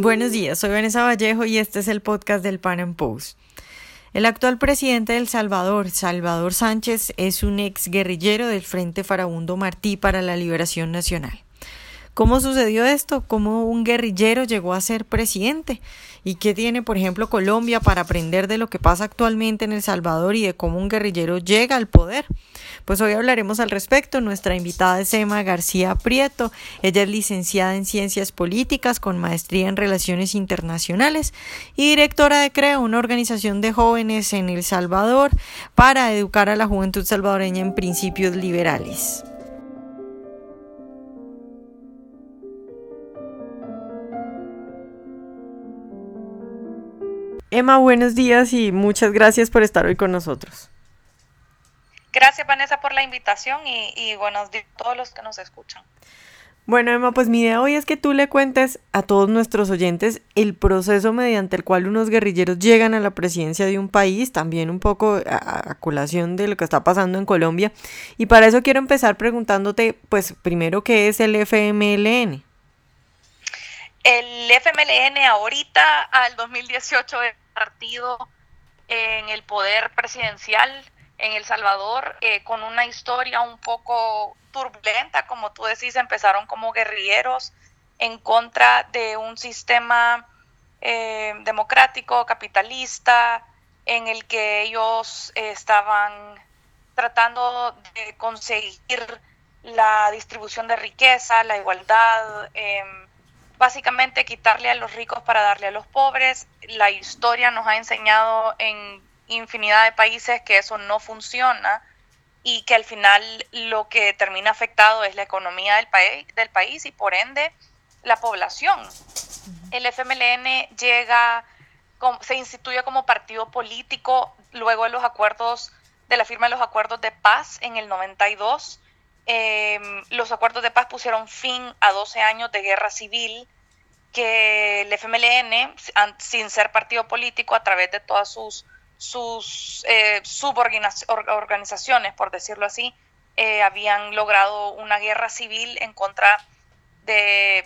Buenos días, soy Vanessa Vallejo y este es el podcast del Pan Am Post. El actual presidente de El Salvador, Salvador Sánchez, es un ex guerrillero del Frente Farabundo Martí para la Liberación Nacional. ¿Cómo sucedió esto? ¿Cómo un guerrillero llegó a ser presidente? ¿Y qué tiene, por ejemplo, Colombia para aprender de lo que pasa actualmente en El Salvador y de cómo un guerrillero llega al poder? Pues hoy hablaremos al respecto. Nuestra invitada es Emma García Prieto. Ella es licenciada en Ciencias Políticas con maestría en Relaciones Internacionales y directora de CREA, una organización de jóvenes en El Salvador para educar a la juventud salvadoreña en principios liberales. Emma, buenos días y muchas gracias por estar hoy con nosotros. Gracias Vanessa por la invitación y, buenos días a todos los que nos escuchan. Bueno, Emma, pues mi idea hoy es que tú le cuentes a todos nuestros oyentes el proceso mediante el cual unos guerrilleros llegan a la presidencia de un país, también un poco a, a, colación de lo que está pasando en Colombia. Y para eso quiero empezar preguntándote, pues primero, ¿qué es el FMLN? El FMLN ahorita al 2018 es partido en el poder presidencial en El Salvador eh, con una historia un poco turbulenta, como tú decís, empezaron como guerrilleros en contra de un sistema eh, democrático, capitalista, en el que ellos eh, estaban tratando de conseguir la distribución de riqueza, la igualdad, em, básicamente quitarle a los ricos para darle a los pobres. La historia nos ha enseñado en infinidad de países que eso no funciona y que al final lo que termina afectado es la economía del, país del país y por ende la población. El FMLN llega, se instituye como partido político luego de los acuerdos, de la firma de los acuerdos de paz en el 92 Em, los acuerdos de paz pusieron fin a 12 años de guerra civil que el FMLN, sin ser partido político, a través de todas sus, sus eh, suborganizaciones, por decirlo así, eh, habían logrado una guerra civil en contra de,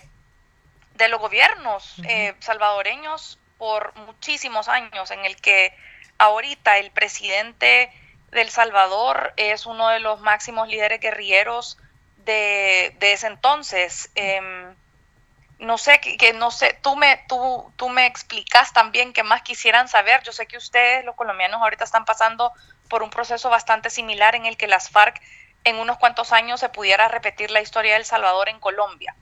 de los gobiernos eh, salvadoreños por muchísimos años, en el que ahorita el presidente del Salvador es uno de los máximos líderes guerrilleros de, ese entonces. Em, no sé, que, no sé, tú me, tú, tú me explicas también qué más quisieran saber. Yo sé que ustedes, los colombianos, ahorita están pasando por un proceso bastante similar en el que las FARC en unos cuantos años se pudiera repetir la historia del Salvador en Colombia.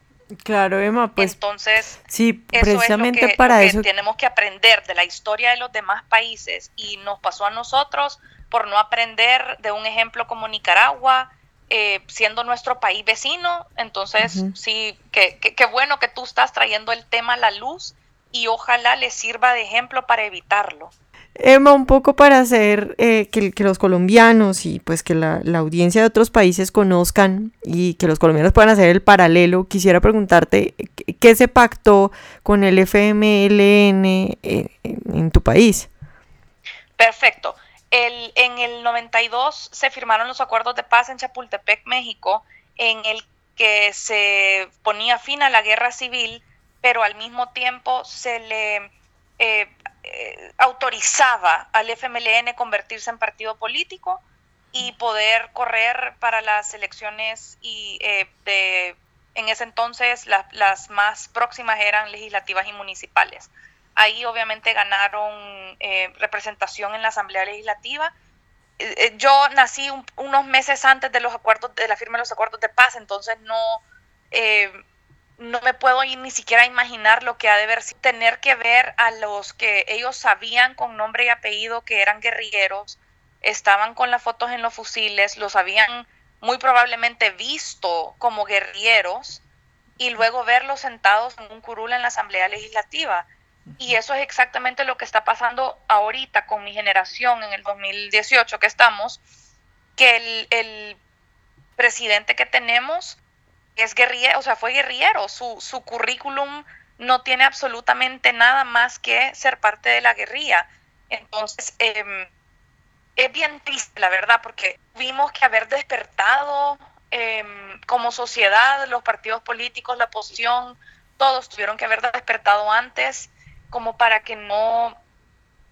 Claro, Emma, pues. Entonces, sí, precisamente para eso. Tenemos que aprender de la historia de los demás países y nos pasó a nosotros por no aprender de un ejemplo como Nicaragua, eh, siendo nuestro país vecino. Entonces, sí, qué que, bueno que tú estás trayendo el tema a la luz y ojalá le sirva de ejemplo para evitarlo. Emma, un poco para hacer eh, que, los colombianos y pues que la, audiencia de otros países conozcan y que los colombianos puedan hacer el paralelo, quisiera preguntarte qué se pactó con el FMLN eh, en tu país. Perfecto. El, en el 92 se firmaron los acuerdos de paz en Chapultepec, México, en el que se ponía fin a la guerra civil, pero al mismo tiempo se le eh, eh, autorizaba al FMLN convertirse en partido político y poder correr para las elecciones y eh, de en ese entonces las más próximas eran legislativas y municipales. Ahí obviamente ganaron eh, representación en la Asamblea Legislativa. Eh, eh, yo nací unos meses antes de los acuerdos, de la firma de los acuerdos de paz, entonces no, no me puedo ni siquiera imaginar lo que ha de ver tener que ver a los que ellos sabían con nombre y apellido que eran guerrilleros, estaban con las fotos en los fusiles, los habían muy probablemente visto como guerrilleros y luego verlos sentados en un curul en la Asamblea Legislativa. Y eso es exactamente lo que está pasando ahorita con mi generación en el 2018 que estamos, que el, presidente que tenemos es guerrillero, o sea, fue guerrillero, su, su currículum no tiene absolutamente nada más que ser parte de la guerrilla. Entonces, em, es bien triste, la verdad, porque vimos que haber despertado em, como sociedad, los partidos políticos, la oposición, todos tuvieron que haber despertado antes como para que no,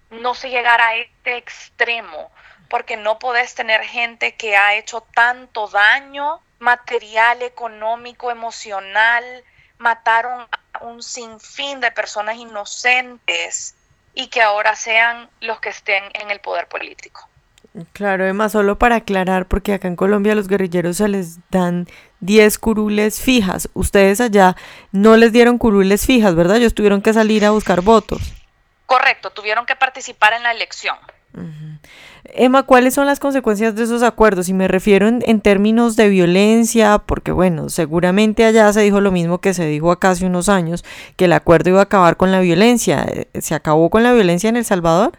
no se llegara a este extremo, porque no podés tener gente que ha hecho tanto daño material, económico, emocional, mataron a un sinfín de personas inocentes y que ahora sean los que estén en el poder político. Claro, además, solo para aclarar, porque acá en Colombia los guerrilleros se les dan 10 curules fijas. Ustedes allá no les dieron curules fijas, ¿verdad? Ellos tuvieron que salir a buscar votos. Correcto, tuvieron que participar en la elección. Emma, ¿cuáles son las consecuencias de esos acuerdos? Y me refiero en, términos de violencia, porque bueno, seguramente allá se dijo lo mismo que se dijo acá hace unos años, que el acuerdo iba a acabar con la violencia. ¿Se acabó con la violencia en El Salvador?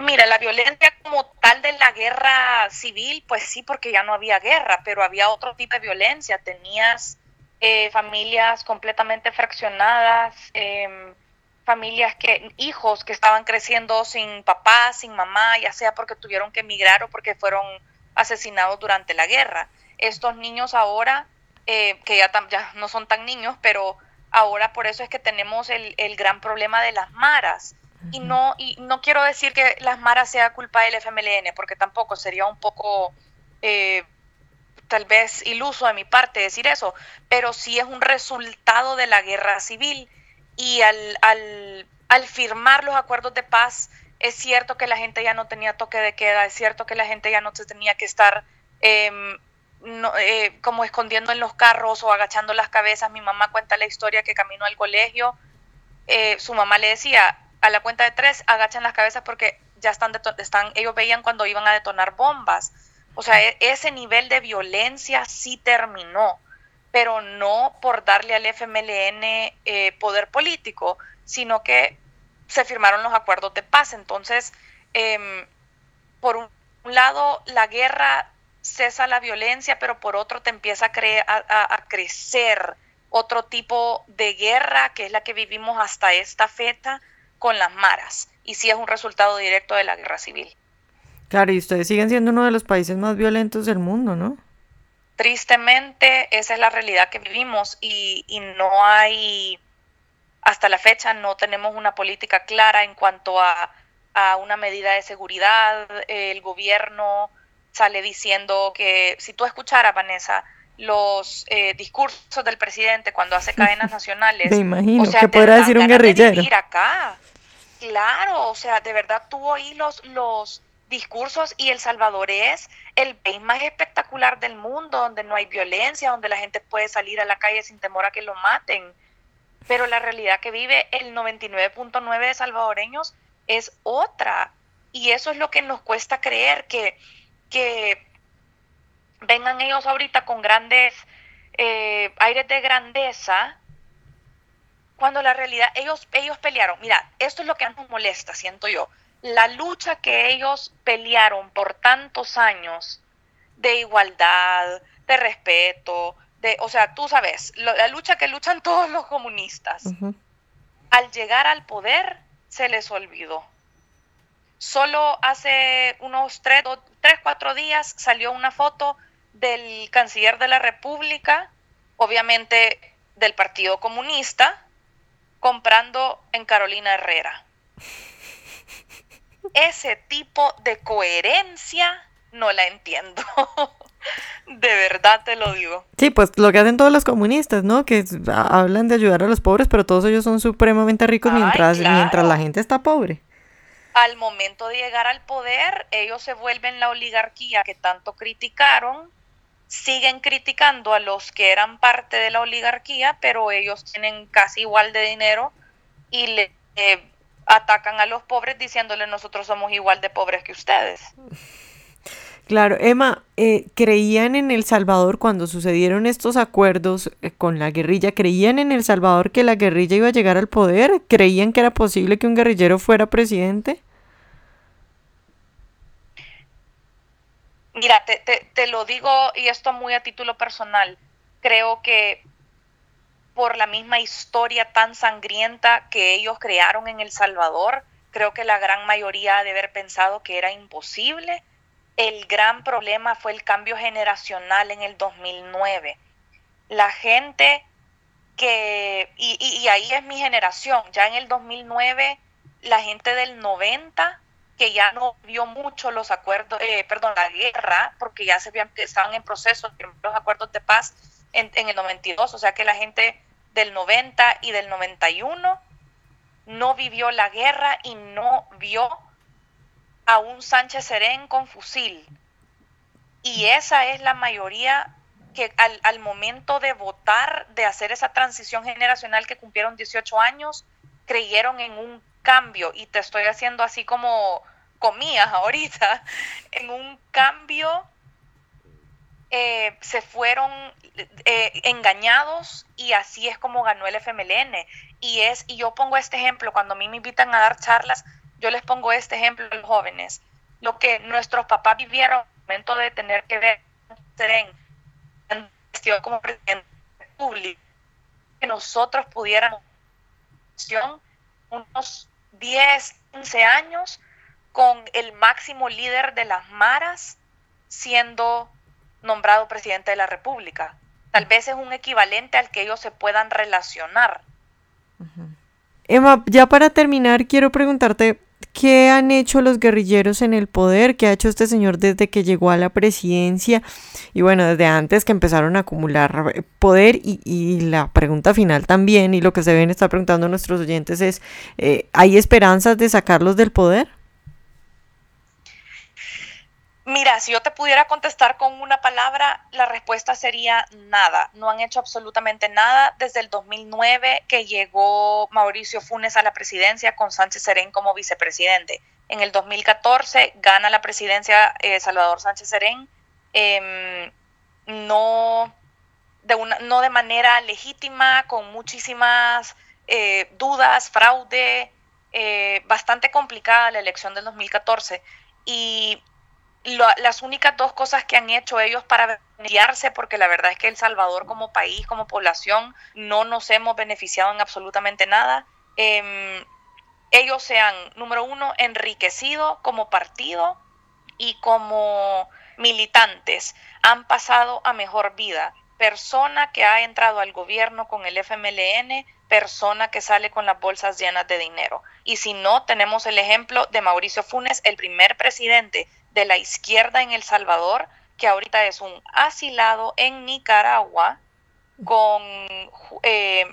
Mira, la violencia como tal de la guerra civil, pues sí, porque ya no había guerra, pero había otro tipo de violencia. Tenías eh, familias completamente fraccionadas, em, familias que, hijos que estaban creciendo sin papá, sin mamá, ya sea porque tuvieron que emigrar o porque fueron asesinados durante la guerra. Estos niños ahora, eh, que ya, ya, no son tan niños, pero ahora por eso es que tenemos el, el gran problema de las maras y no, y no quiero decir que las maras sea culpa del FMLN, porque tampoco sería un poco eh, tal vez iluso de mi parte decir eso, pero sí es un resultado de la guerra civil y al, al, al firmar los acuerdos de paz es cierto que la gente ya no tenía toque de queda, es cierto que la gente ya no se tenía que estar em, eh, como escondiendo en los carros o agachando las cabezas. Mi mamá cuenta la historia que caminó al colegio, eh, su mamá le decía, a la cuenta de tres agachan las cabezas porque ya están, están ellos veían cuando iban a detonar bombas. O sea, e, ese nivel de violencia sí terminó, pero no por darle al FMLN eh, poder político, sino que se firmaron los acuerdos de paz. Entonces, em, por un, lado, la guerra cesa la violencia, pero por otro te empieza a, a crecer otro tipo de guerra, que es la que vivimos hasta esta fecha, con las maras y sí es un resultado directo de la guerra civil. Claro, y ustedes siguen siendo uno de los países más violentos del mundo, ¿no? Tristemente, esa es la realidad que vivimos y, no hay, hasta la fecha, no tenemos una política clara en cuanto a, una medida de seguridad. El gobierno sale diciendo que, si tú escucharas, Vanessa, los eh, discursos del presidente cuando hace cadenas nacionales. Me imagino, que podrá decir un guerrillero. acá. Claro, o sea, de verdad tú oí los, los discursos y El Salvador es el país más espectacular del mundo, donde no hay violencia, donde la gente puede salir a la calle sin temor a que lo maten. Pero la realidad que vive el 99.9 de salvadoreños es otra. Y eso es lo que nos cuesta creer, que, que vengan ellos ahorita con grandes eh, aires de grandeza cuando la realidad, ellos, ellos pelearon, mira, esto es lo que nos molesta, siento yo, la lucha que ellos pelearon por tantos años de igualdad, de respeto, de, o sea, tú sabes, la lucha que luchan todos los comunistas, al llegar al poder se les olvidó. Solo hace unos tres, tres, cuatro días salió una foto del canciller de la República, obviamente del Partido Comunista, comprando en Carolina Herrera. Ese tipo de coherencia no la entiendo. de verdad te lo digo. Sí, pues lo que hacen todos los comunistas, ¿no? Que hablan de ayudar a los pobres, pero todos ellos son supremamente ricos mientras, mientras la gente está pobre. Al momento de llegar al poder, ellos se vuelven la oligarquía que tanto criticaron siguen criticando a los que eran parte de la oligarquía, pero ellos tienen casi igual de dinero y le eh, atacan a los pobres diciéndole nosotros somos igual de pobres que ustedes. Claro, Emma, eh, ¿creían en El Salvador cuando sucedieron estos acuerdos eh, con la guerrilla? ¿Creían en El Salvador que la guerrilla iba a llegar al poder? ¿Creían que era posible que un guerrillero fuera presidente? Mira, te, te, lo digo y esto muy a título personal. Creo que por la misma historia tan sangrienta que ellos crearon en El Salvador, creo que la gran mayoría ha de haber pensado que era imposible. El gran problema fue el cambio generacional en el 2009. La gente que, y, y, ahí es mi generación, ya en el 2009, la gente del 90, que ya no vio mucho los acuerdos, eh, perdón, la guerra, porque ya se habían, estaban en proceso los acuerdos de paz en, en el 92, o sea que la gente del 90 y del 91 no vivió la guerra y no vio a un Sánchez Serén con fusil. Y esa es la mayoría que al, momento de votar, de hacer esa transición generacional que cumplieron 18 años, creyeron en un cambio. Y te estoy haciendo así como comías ahorita, en un cambio eh, se fueron eh, engañados y así es como ganó el FMLN. Y es, y yo pongo este ejemplo, cuando a mí me invitan a dar charlas, yo les pongo este ejemplo a los jóvenes. Lo que nuestros papás vivieron al momento de tener que ver como presidente público, que nosotros pudiéramos unos 10, 15 años con el máximo líder de las maras siendo nombrado presidente de la República. Tal vez es un equivalente al que ellos se puedan relacionar. Emma, ya para terminar, quiero preguntarte, ¿qué han hecho los guerrilleros en el poder? ¿Qué ha hecho este señor desde que llegó a la presidencia? Y bueno, desde antes que empezaron a acumular poder. Y, la pregunta final también, y lo que se ven estar preguntando nuestros oyentes es, eh, ¿hay esperanzas de sacarlos del poder? Mira, si yo te pudiera contestar con una palabra, la respuesta sería nada. No han hecho absolutamente nada desde el 2009 que llegó Mauricio Funes a la presidencia con Sánchez Serén como vicepresidente. En el 2014 gana la presidencia eh, Salvador Sánchez Serén, em, no, de una, no de manera legítima, con muchísimas eh, dudas, fraude, eh, bastante complicada la elección del 2014. Y las únicas dos cosas que han hecho ellos para beneficiarse, porque la verdad es que El Salvador como país, como población, no nos hemos beneficiado en absolutamente nada. Em, ellos se han, número uno, enriquecido como partido y como militantes, han pasado a mejor vida. Persona que ha entrado al gobierno con el FMLN, persona que sale con las bolsas llenas de dinero. Y si no, tenemos el ejemplo de Mauricio Funes, el primer presidente de la izquierda en El Salvador, que ahorita es un asilado en Nicaragua, con eh,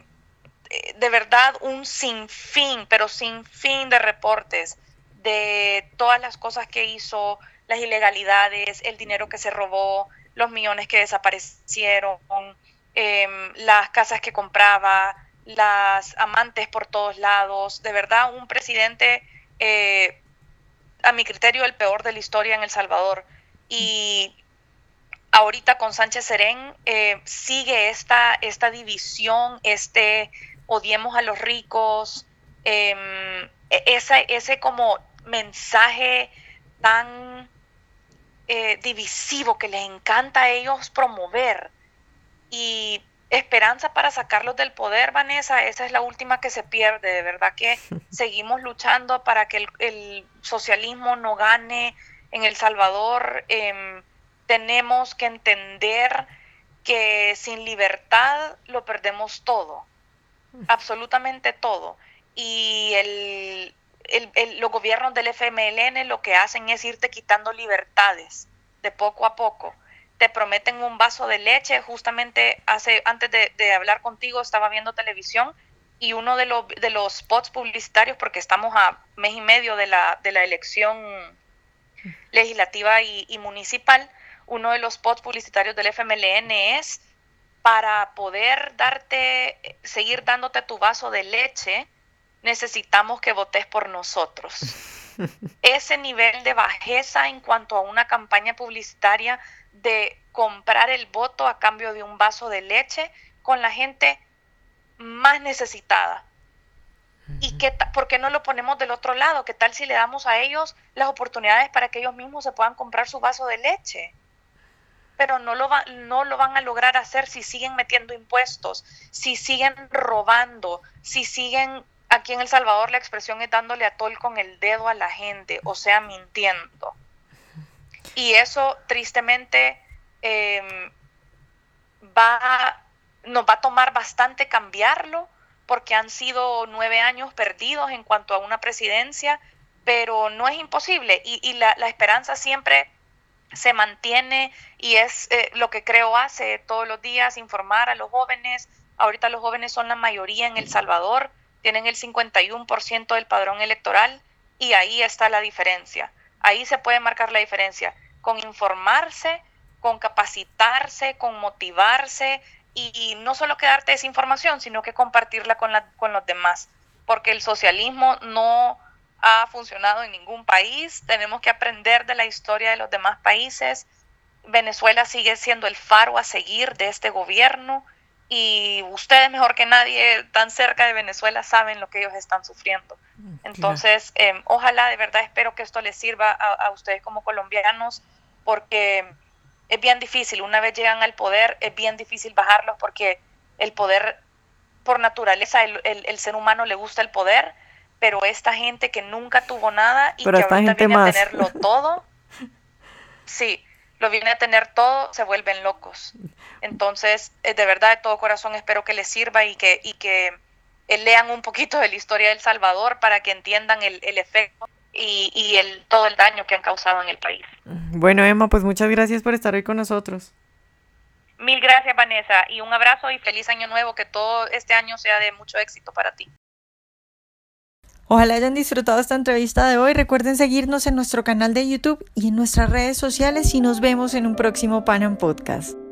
de verdad un sinfín, pero sinfín de reportes de todas las cosas que hizo, las ilegalidades, el dinero que se robó, los millones que desaparecieron, em, las casas que compraba, las amantes por todos lados, de verdad un presidente eh, a mi criterio, el peor de la historia en El Salvador. Y ahorita con Sánchez Serén eh, sigue esta, esta división, este odiemos a los ricos, em, e-, ese, ese como mensaje tan eh, divisivo que les encanta a ellos promover. Y esperanza para sacarlos del poder, Vanessa, esa es la última que se pierde. De verdad que seguimos luchando para que el, socialismo no gane en El Salvador. Em, tenemos que entender que sin libertad lo perdemos todo, absolutamente todo. Y el, los gobiernos del FMLN lo que hacen es irte quitando libertades de poco a poco te prometen un vaso de leche. Justamente hace, antes de, hablar contigo estaba viendo televisión y uno de, los, de los spots publicitarios, porque estamos a mes y medio de la, de la elección legislativa y, municipal, uno de los spots publicitarios del FMLN es para poder darte, seguir dándote tu vaso de leche, necesitamos que votes por nosotros. Ese nivel de bajeza en cuanto a una campaña publicitaria de comprar el voto a cambio de un vaso de leche con la gente más necesitada. ¿Y qué por qué no lo ponemos del otro lado? ¿Qué tal si le damos a ellos las oportunidades para que ellos mismos se puedan comprar su vaso de leche? Pero no lo, no lo van a lograr hacer si siguen metiendo impuestos, si siguen robando, si siguen, aquí en El Salvador la expresión es dándole a tol con el dedo a la gente, o sea, mintiendo. Y eso tristemente em, va nos va a tomar bastante cambiarlo porque han sido nueve años perdidos en cuanto a una presidencia, pero no es imposible y, la, esperanza siempre se mantiene y es eh, lo que creo hace todos los días, informar a los jóvenes. Ahorita los jóvenes son la mayoría en El Salvador, tienen el 51% del padrón electoral y ahí está la diferencia. Ahí se puede marcar la diferencia. Con informarse, con capacitarse, con motivarse y, no solo quedarte esa información, sino que compartirla con, la, con los demás, porque el socialismo no ha funcionado en ningún país, tenemos que aprender de la historia de los demás países. Venezuela sigue siendo el faro a seguir de este gobierno y ustedes mejor que nadie tan cerca de Venezuela saben lo que ellos están sufriendo. Mm, Entonces, em, ojalá de verdad espero que esto les sirva a ustedes como colombianos porque es bien difícil, una vez llegan al poder, es bien difícil bajarlos porque el poder, por naturaleza, el, ser humano le gusta el poder, pero esta gente que nunca tuvo nada y que ahorita viene a tenerlo todo, sí, lo viene a tener todo, se vuelven locos. Entonces, eh, de verdad, de todo corazón, espero que les sirva y que, y que eh, lean un poquito de la historia del Salvador para que entiendan el, el efecto y, el, todo el daño que han causado en el país. Bueno, Emma, pues muchas gracias por estar hoy con nosotros. Mil gracias, Vanessa, y un abrazo y feliz año nuevo, que todo este año sea de mucho éxito para ti. Ojalá hayan disfrutado esta entrevista de hoy. Recuerden seguirnos en nuestro canal de YouTube y en nuestras redes sociales y nos vemos en un próximo Panam Podcast.